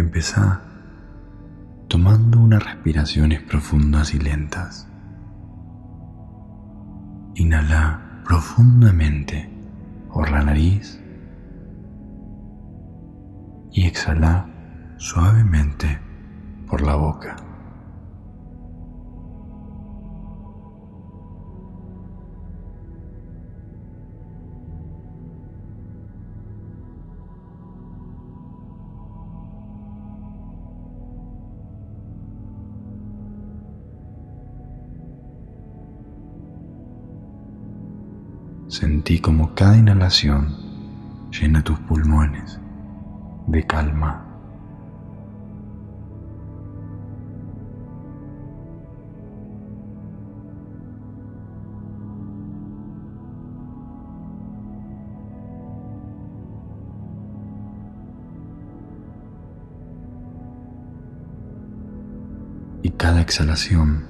Empezá tomando unas respiraciones profundas y lentas. Inhala profundamente por la nariz y exhala suavemente por la boca. Sentí como cada inhalación llena tus pulmones de calma. Y cada exhalación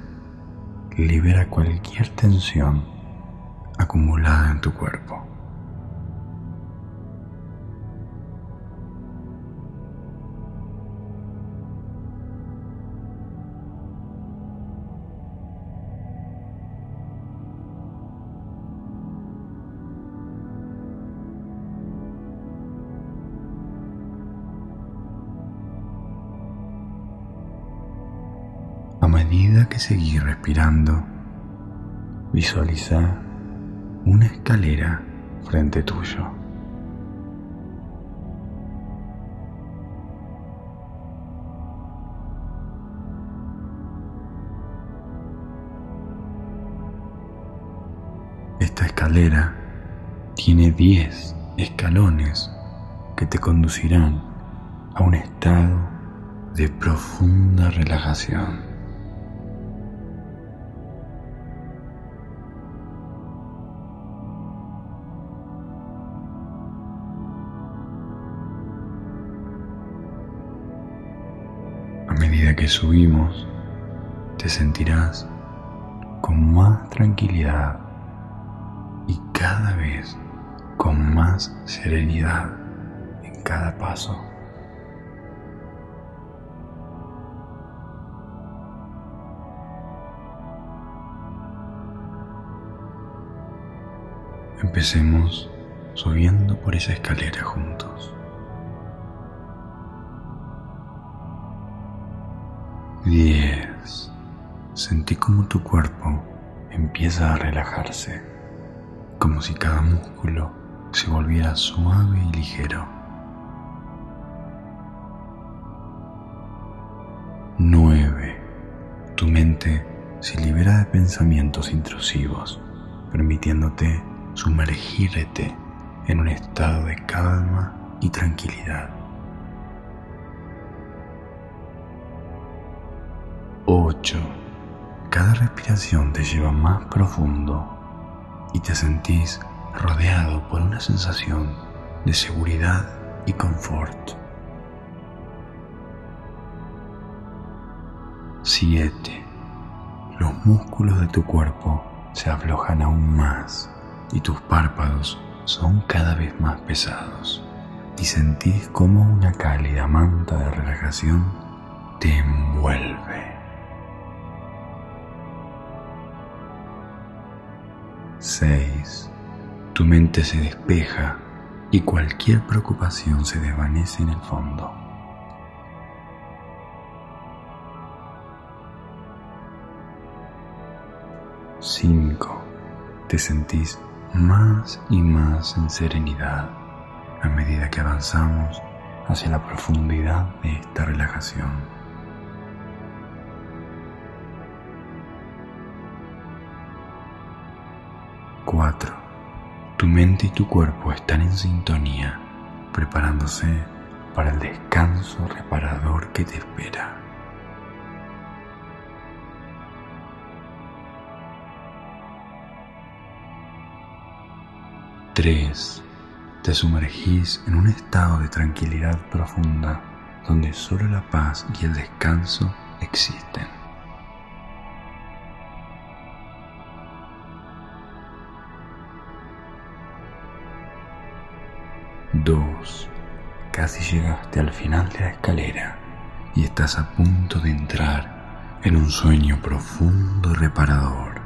libera cualquier tensión acumulada en tu cuerpo. A medida que seguís respirando, visualiza una escalera frente tuyo. Esta escalera tiene 10 escalones que te conducirán a un estado de profunda relajación. Que subimos, te sentirás con más tranquilidad y cada vez con más serenidad en cada paso. Empecemos subiendo por esa escalera juntos. 10. Sentí como tu cuerpo empieza a relajarse, como si cada músculo se volviera suave y ligero. 9. mente se libera de pensamientos intrusivos, permitiéndote sumergirte en un estado de calma y tranquilidad. 8. Cada respiración te lleva más profundo y te sentís rodeado por una sensación de seguridad y confort. 7. Los músculos de tu cuerpo se aflojan aún más y tus párpados son cada vez más pesados y sentís como una cálida manta de relajación te envuelve. 6. Tu mente se despeja y cualquier preocupación se desvanece en el fondo. 5. Te sentís más y más en serenidad a medida que avanzamos hacia la profundidad de esta relajación. Cuatro. Tu mente y tu cuerpo están en sintonía, preparándose para el descanso reparador que te espera. 3. Te sumergís en un estado de tranquilidad profunda donde solo la paz y el descanso existen. Dos. Casi llegaste al final de la escalera y estás a punto de entrar en un sueño profundo y reparador.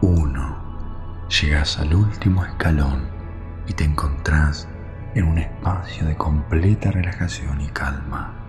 1. Llegas al último escalón y te encontrás en un espacio de completa relajación y calma.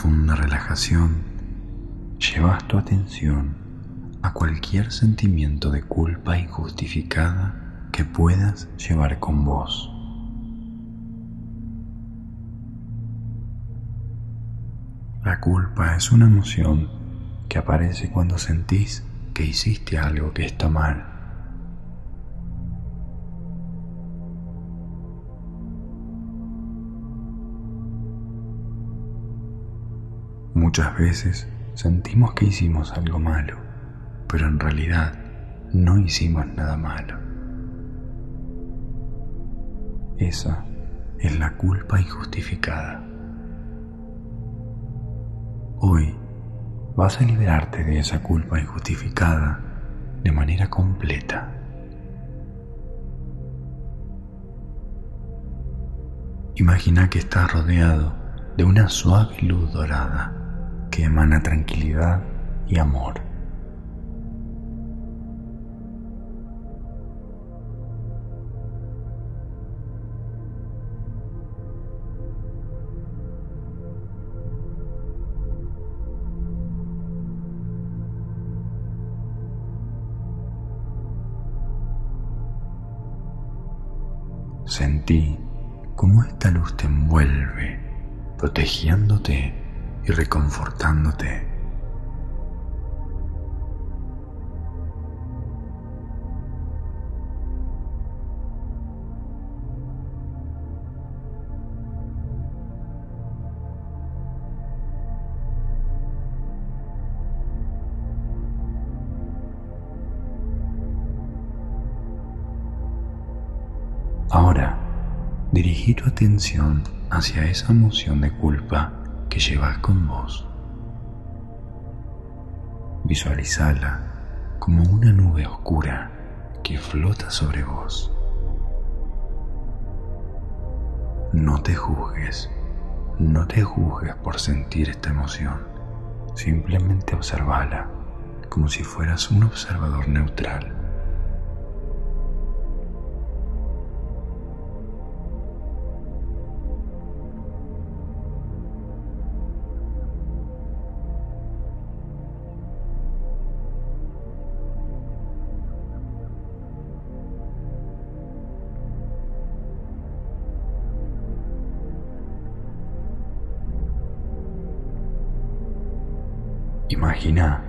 Profunda relajación, llevas tu atención a cualquier sentimiento de culpa injustificada que puedas llevar con vos. La culpa es una emoción que aparece cuando sentís que hiciste algo que está mal Muchas veces sentimos que hicimos algo malo, pero en realidad no hicimos nada malo. Esa es la culpa injustificada. Hoy vas a liberarte de esa culpa injustificada de manera completa. Imagina que estás rodeado de una suave luz dorada emana tranquilidad y amor. Sentí cómo esta luz te envuelve, protegiéndote y reconfortándote. Ahora, dirigí tu atención hacia esa emoción de culpa que llevas con vos. Visualizala como una nube oscura que flota sobre vos. No te juzgues, no te juzgues por sentir esta emoción. Simplemente observala como si fueras un observador neutral. Imagina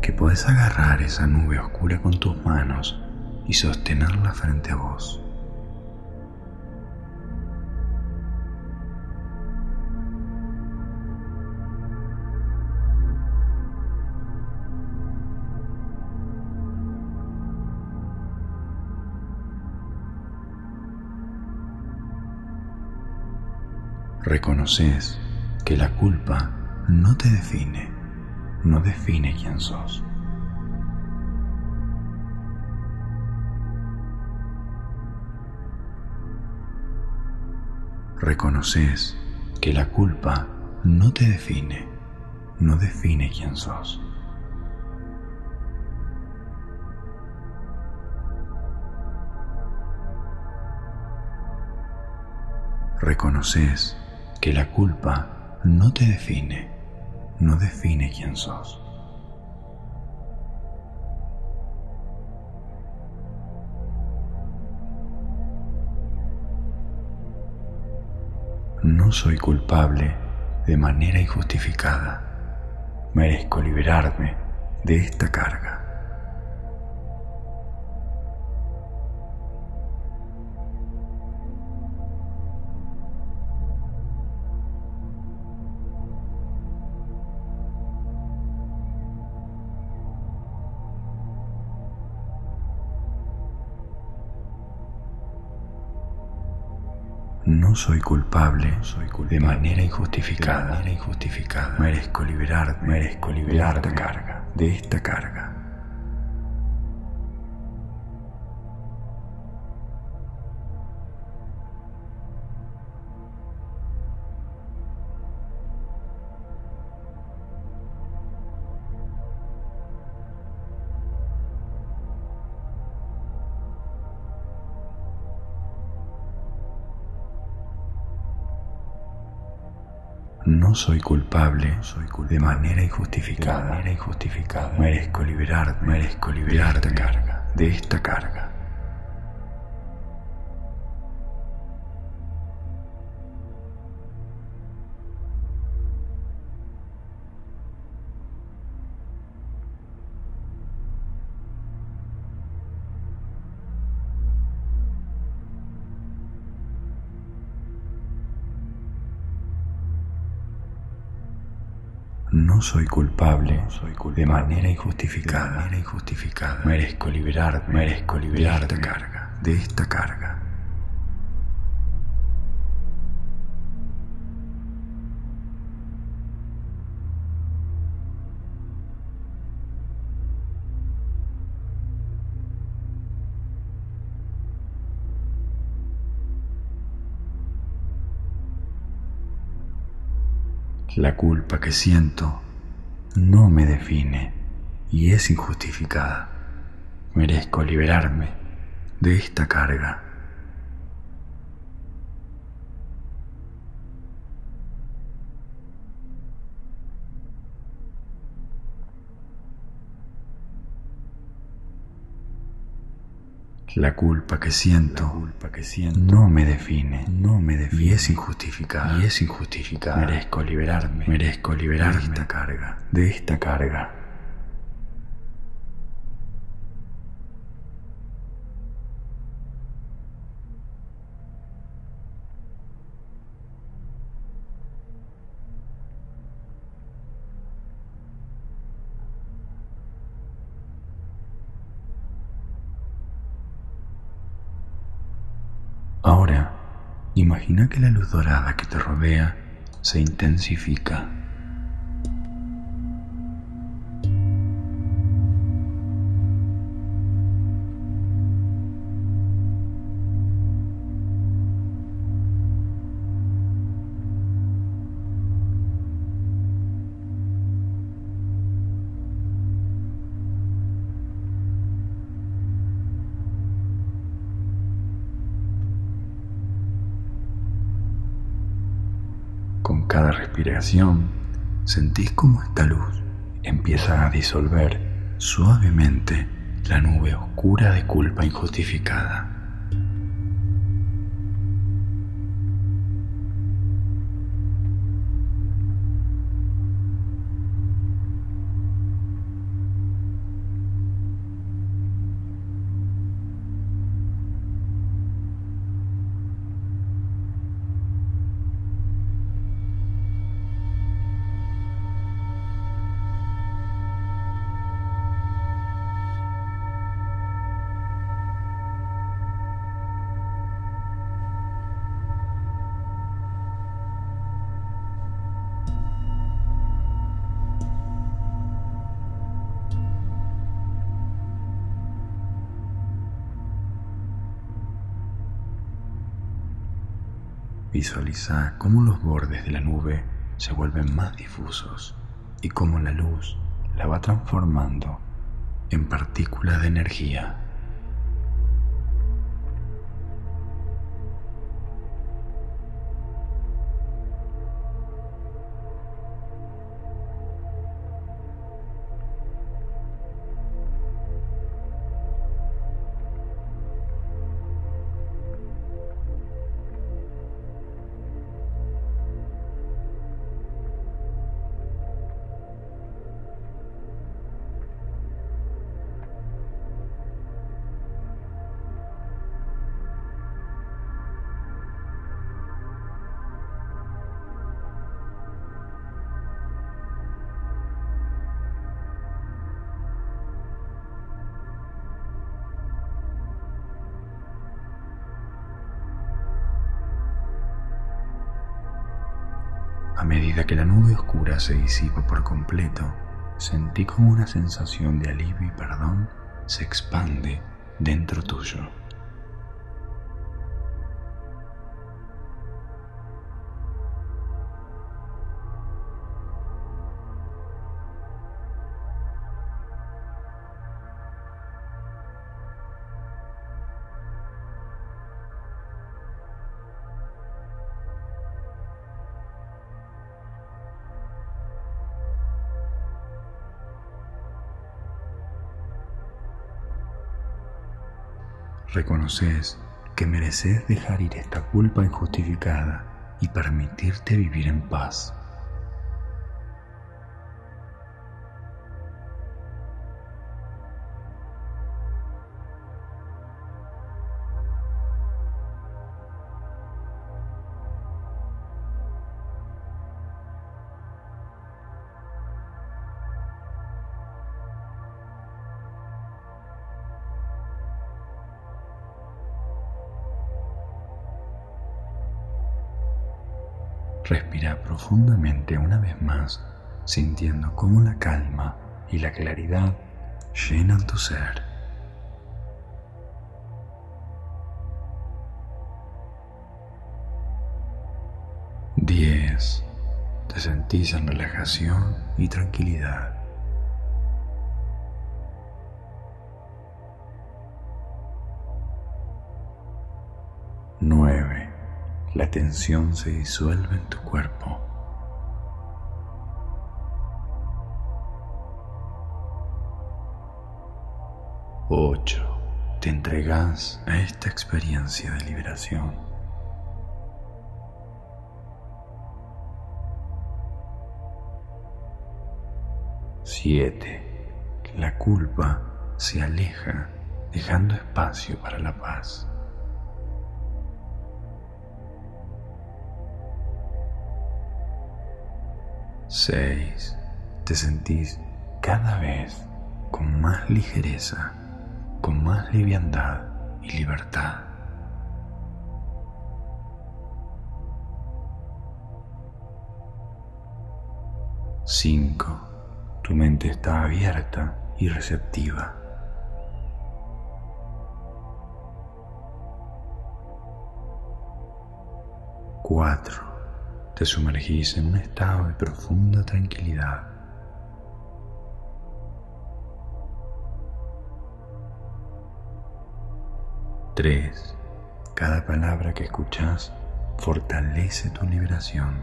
que puedes agarrar esa nube oscura con tus manos y sostenerla frente a vos. Reconoces que la culpa no te define no define quién sos. Reconoces que la culpa no te define, no define quién sos. Reconoces que la culpa no te define, no define quién sos. No soy culpable de manera injustificada. Merezco liberarme de esta carga. No soy culpable soy culpable. de manera injustificada. De manera injustificada. Merezco liberarme, merezco de carga, de esta carga. No soy culpable, soy culpable de manera injustificada. De manera injustificada. Merezco liberarme, merezco liberar de carga, de esta carga. No soy culpable, soy culpable de manera injustificada. De manera injustificada. Merezco liberarme, merezco liberar de carga, de esta carga. La culpa que siento no me define y es injustificada. Merezco liberarme de esta carga. La culpa que siento, culpa que siento no me define, no me define y es injustificada, y es injustificada. Merezco liberarme, merezco liberarme de esta carga, de esta carga. Ahora, imagina que la luz dorada que te rodea se intensifica. Cada respiración, sentís como esta luz empieza a disolver suavemente la nube oscura de culpa injustificada. Visualiza cómo los bordes de la nube se vuelven más difusos y cómo la luz la va transformando en partículas de energía. Oscura se disipa por completo, sentí como una sensación de alivio y perdón se expande dentro tuyo. Reconoces que mereces dejar ir esta culpa injustificada y permitirte vivir en paz. Profundamente una vez más, sintiendo cómo la calma y la claridad llenan tu ser. Diez. Te sentís en relajación y tranquilidad. Nueve. La tensión se disuelve en tu cuerpo. Te entregas a esta experiencia de liberación. Siete. La culpa se aleja dejando espacio para la paz. 6. Te sentís cada vez con más ligereza, con más liviandad y libertad. 5. Tu mente está abierta y receptiva. 4 te sumergís en un estado de profunda tranquilidad. Tres. Cada palabra que escuchas fortalece tu liberación.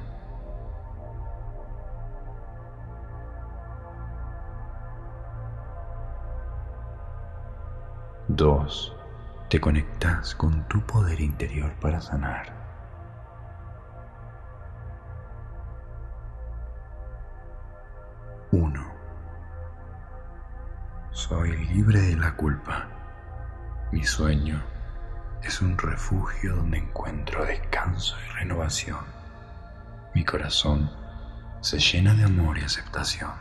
Dos. Te conectas con tu poder interior para sanar. 1. Soy libre de la culpa. Mi sueño es un refugio donde encuentro descanso y renovación. Mi corazón se llena de amor y aceptación.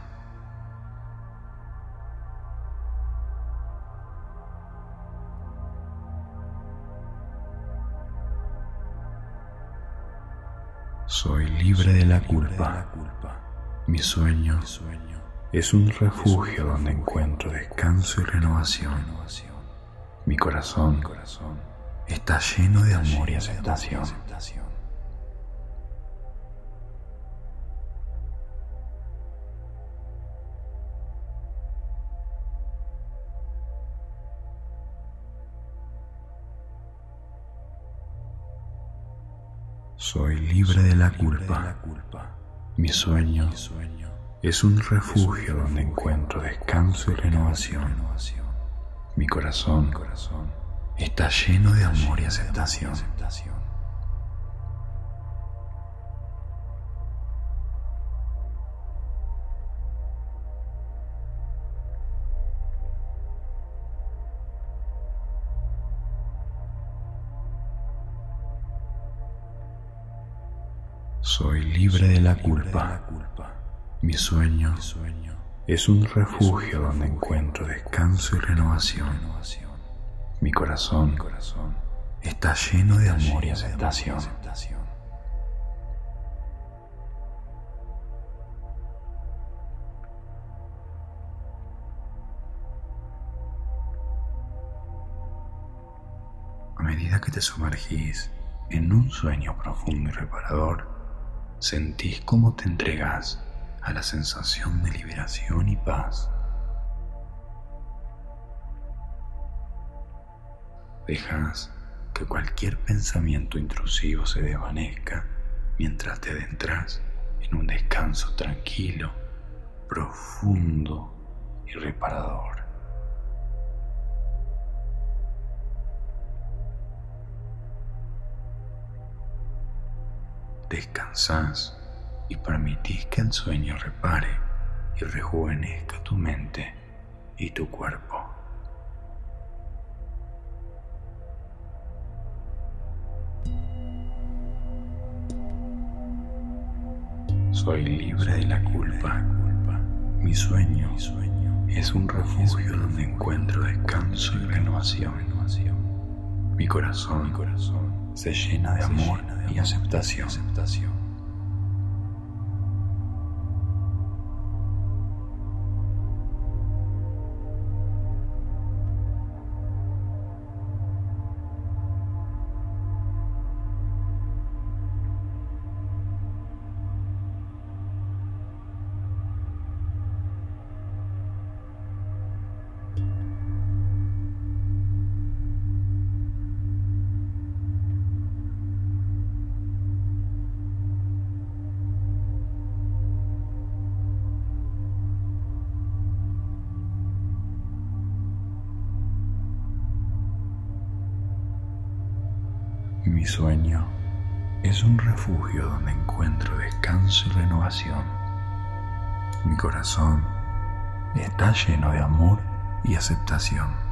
Soy libre de la culpa. Mi sueño es un refugio donde encuentro descanso y renovación. Mi corazón está lleno de amor y aceptación. Soy libre de la culpa. Mi sueño es un refugio donde encuentro descanso y renovación. Mi corazón está lleno de amor y aceptación. Soy libre de la culpa. Mi sueño es un refugio donde encuentro descanso y renovación. Mi corazón está lleno de amor y aceptación. A medida que te sumergís en un sueño profundo y reparador, sentís cómo te entregas a la sensación de liberación y paz. Dejas que cualquier pensamiento intrusivo se desvanezca mientras te adentras en un descanso tranquilo, profundo y reparador. descansás y permitís que el sueño repare y rejuvenezca tu mente y tu cuerpo. Soy libre de la culpa. Mi sueño es un refugio donde encuentro descanso y renovación. Mi corazón se llena de amor y aceptación. Sueño es un refugio donde encuentro descanso y renovación. Mi corazón está lleno de amor y aceptación.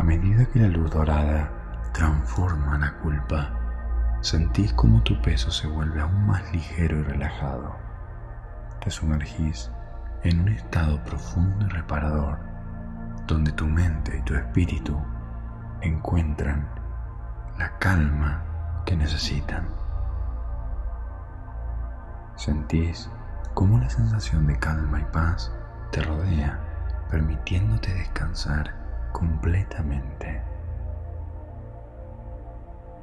A medida que la luz dorada transforma la culpa, sentís como tu peso se vuelve aún más ligero y relajado. Te sumergís en un estado profundo y reparador, donde tu mente y tu espíritu encuentran la calma que necesitan. Sentís cómo la sensación de calma y paz te rodea, permitiéndote descansar completamente.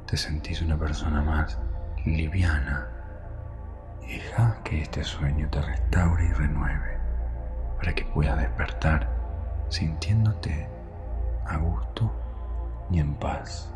Te sentís una persona más liviana y deja que este sueño te restaure y renueve para que puedas despertar sintiéndote a gusto y en paz.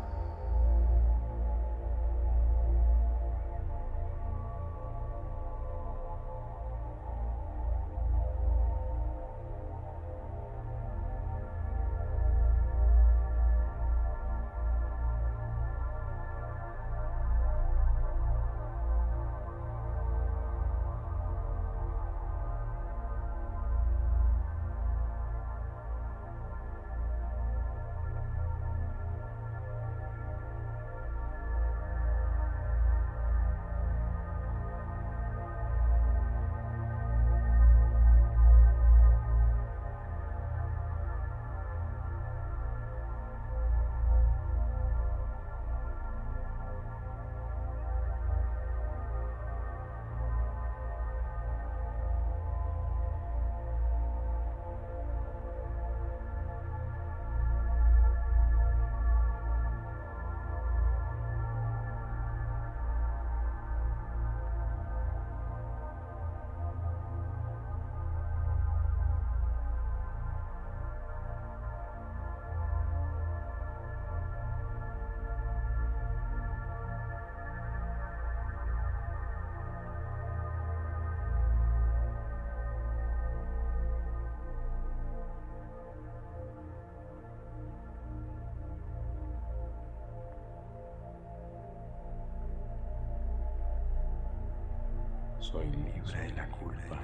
Soy libre de la culpa.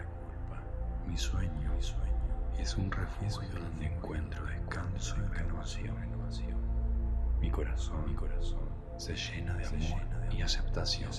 Mi sueño, es un refugio donde encuentro descanso y renovación. Mi corazón, mi corazón se llena de amor y aceptación.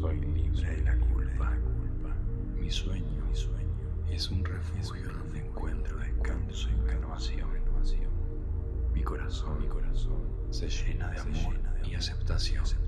Soy libre de la culpa. Mi sueño, mi sueño es un refugio donde encuentro descanso y renovación. Mi corazón, mi corazón se llena de amor y aceptación. Soy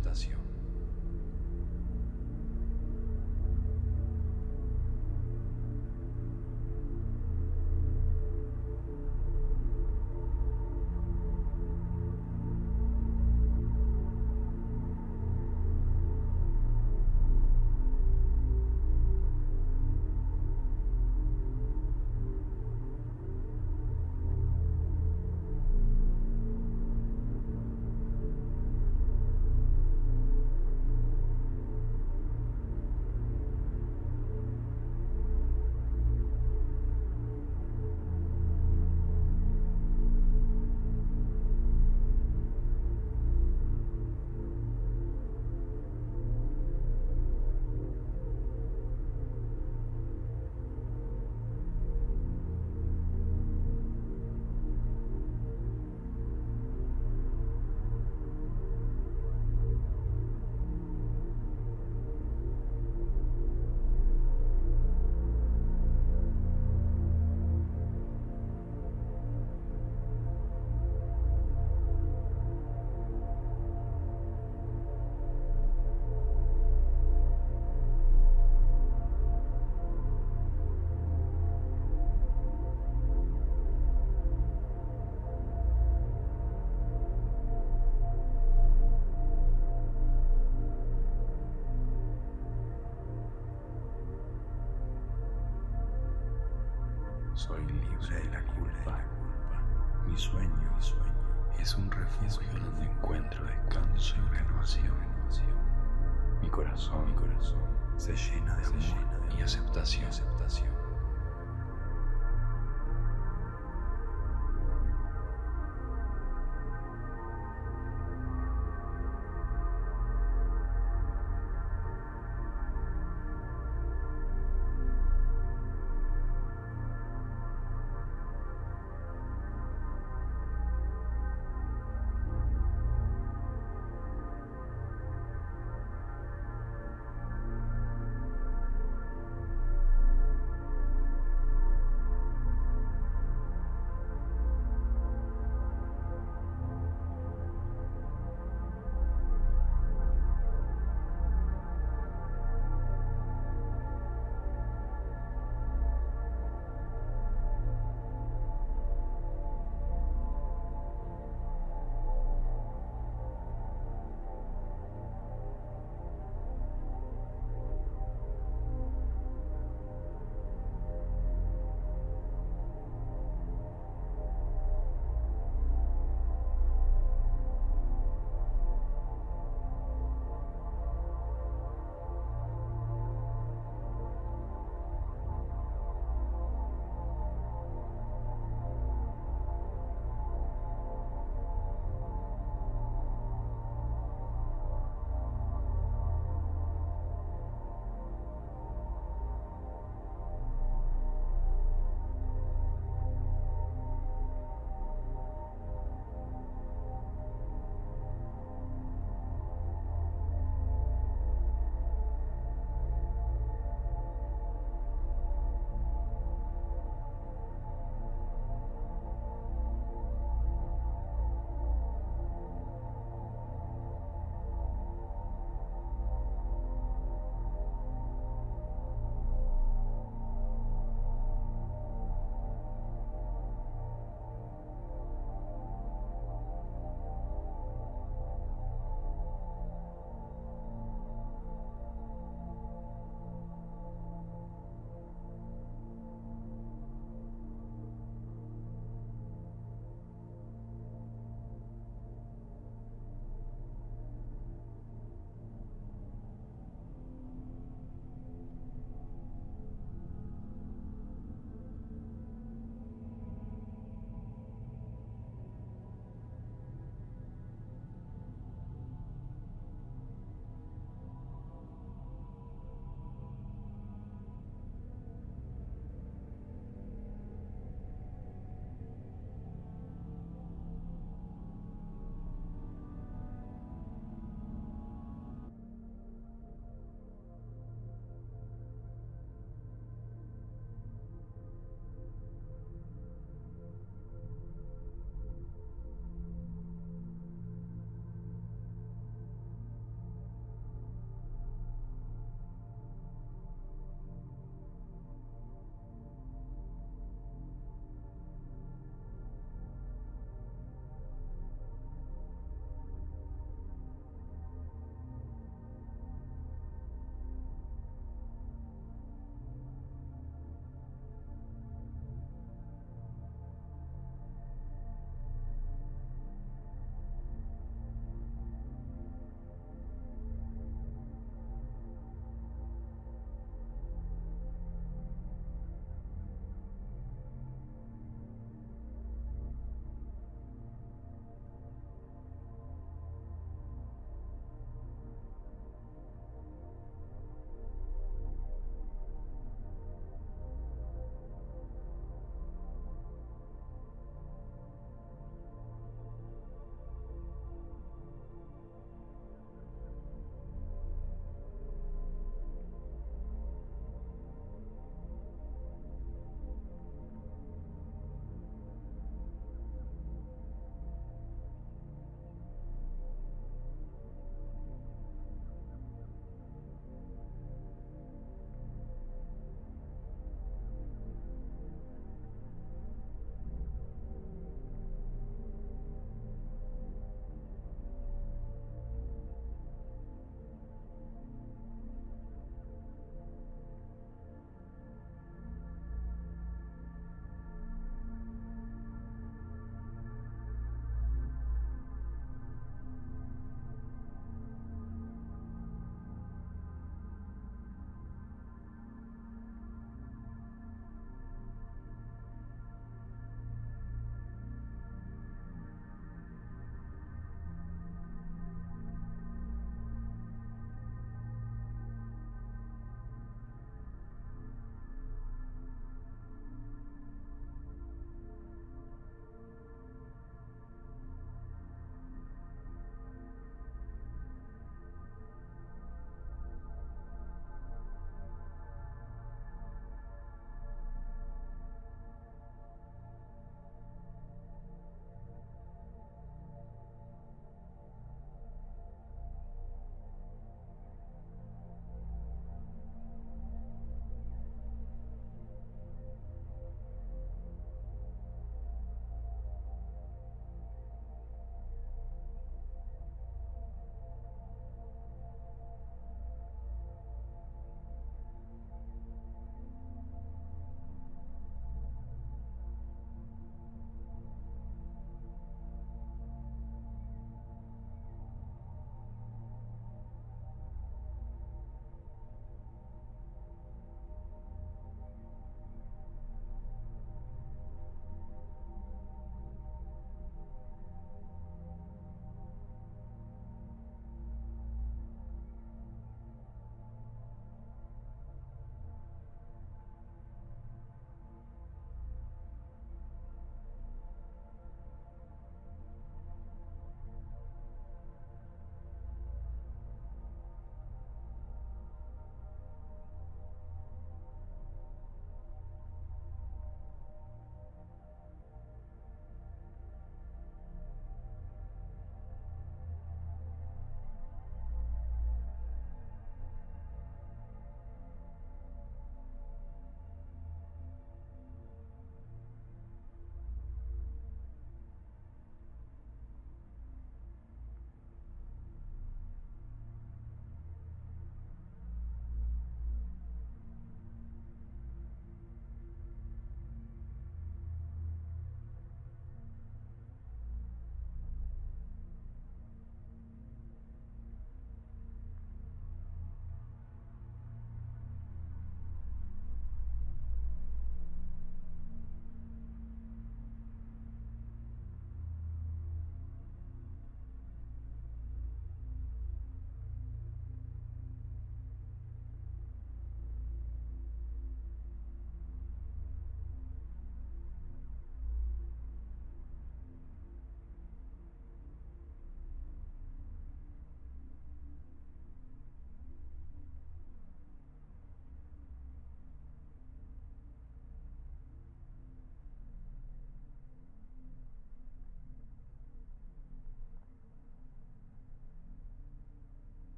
se de y aceptación. aceptación.